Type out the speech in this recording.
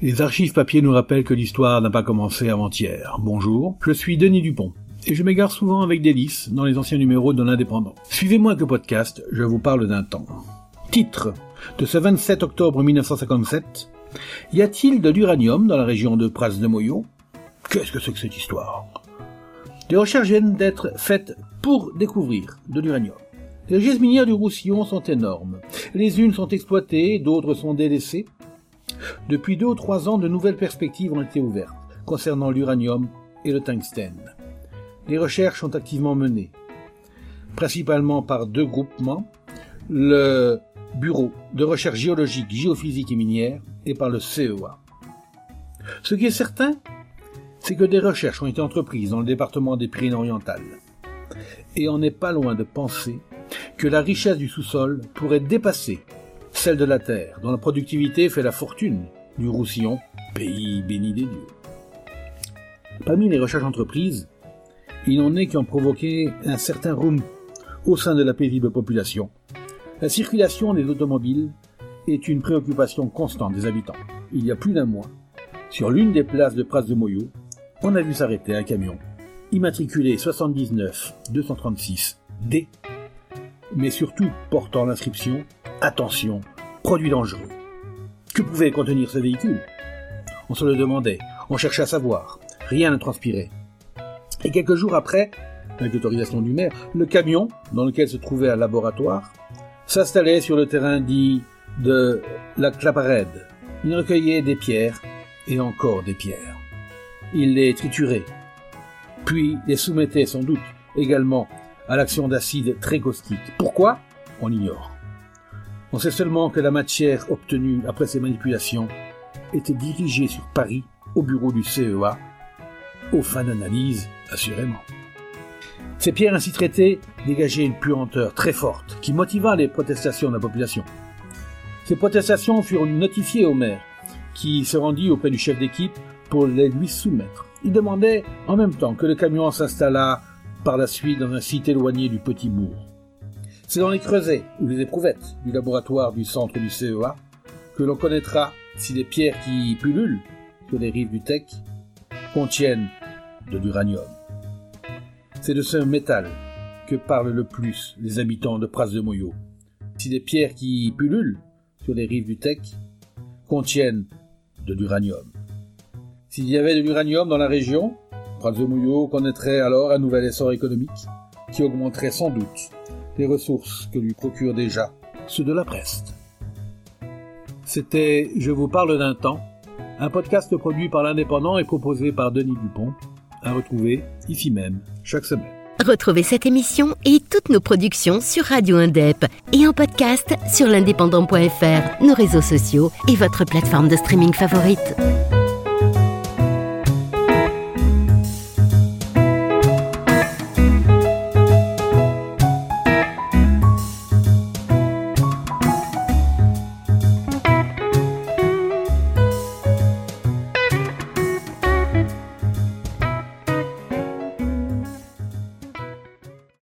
Les archives papier nous rappellent que l'histoire n'a pas commencé avant-hier. Bonjour, je suis Denis Dupont. Et je m'égare souvent avec délice dans les anciens numéros de l'Indépendant. Suivez-moi que podcast, je vous parle d'un temps. Titre de ce 27 octobre 1957. Y a-t-il de l'uranium dans la région de Pras de Moyo? Qu'est-ce que c'est que cette histoire? Des recherches viennent d'être faites pour découvrir de l'uranium. Les gestes minières du Roussillon sont énormes. Les unes sont exploitées, d'autres sont délaissées. Depuis deux ou trois ans, de nouvelles perspectives ont été ouvertes concernant l'uranium et le tungstène. Les recherches sont activement menées, principalement par deux groupements, le Bureau de recherche géologique, géophysique et minière et par le CEA. Ce qui est certain, c'est que des recherches ont été entreprises dans le département des Pyrénées-Orientales. Et on n'est pas loin de penser que la richesse du sous-sol pourrait dépasser celle de la terre, dont la productivité fait la fortune du Roussillon, pays béni des dieux. Parmi les recherches entreprises, il en est qui ont provoqué un certain roum au sein de la paisible population. La circulation des automobiles est une préoccupation constante des habitants. Il y a plus d'un mois, sur l'une des places de Pras de Moyo, on a vu s'arrêter un camion immatriculé 79 236 D, mais surtout portant l'inscription Attention, produit dangereux. Que pouvait contenir ce véhicule? On se le demandait, on cherchait à savoir, rien ne transpirait. Et quelques jours après, avec l'autorisation du maire, le camion, dans lequel se trouvait un laboratoire, s'installait sur le terrain dit de la Claparède. Il recueillait des pierres et encore des pierres. Il les triturait, puis les soumettait sans doute également à l'action d'acide très caustique. Pourquoi? On ignore. On sait seulement que la matière obtenue après ces manipulations était dirigée sur Paris au bureau du CEA, aux fins d'analyse, assurément. Ces pierres ainsi traitées dégageaient une puanteur très forte qui motiva les protestations de la population. Ces protestations furent notifiées au maire, qui se rendit auprès du chef d'équipe pour les lui soumettre. Il demandait en même temps que le camion s'installât par la suite dans un site éloigné du petit bourg. C'est dans les creusets ou les éprouvettes du laboratoire du centre du CEA que l'on connaîtra si les pierres qui pullulent sur les rives du Tech contiennent de l'uranium. C'est de ce métal que parlent le plus les habitants de Pras de Moyo. Si les pierres qui pullulent sur les rives du Tech contiennent de l'uranium. S'il y avait de l'uranium dans la région, Pras de Moyo connaîtrait alors un nouvel essor économique qui augmenterait sans doute les ressources que lui procure déjà ceux de la Preste. C'était Je vous parle d'un temps, un podcast produit par l'Indépendant et proposé par Denis Dupont, à retrouver ici même chaque semaine. Retrouvez cette émission et toutes nos productions sur Radio Indep et en podcast sur l'indépendant.fr, nos réseaux sociaux et votre plateforme de streaming favorite.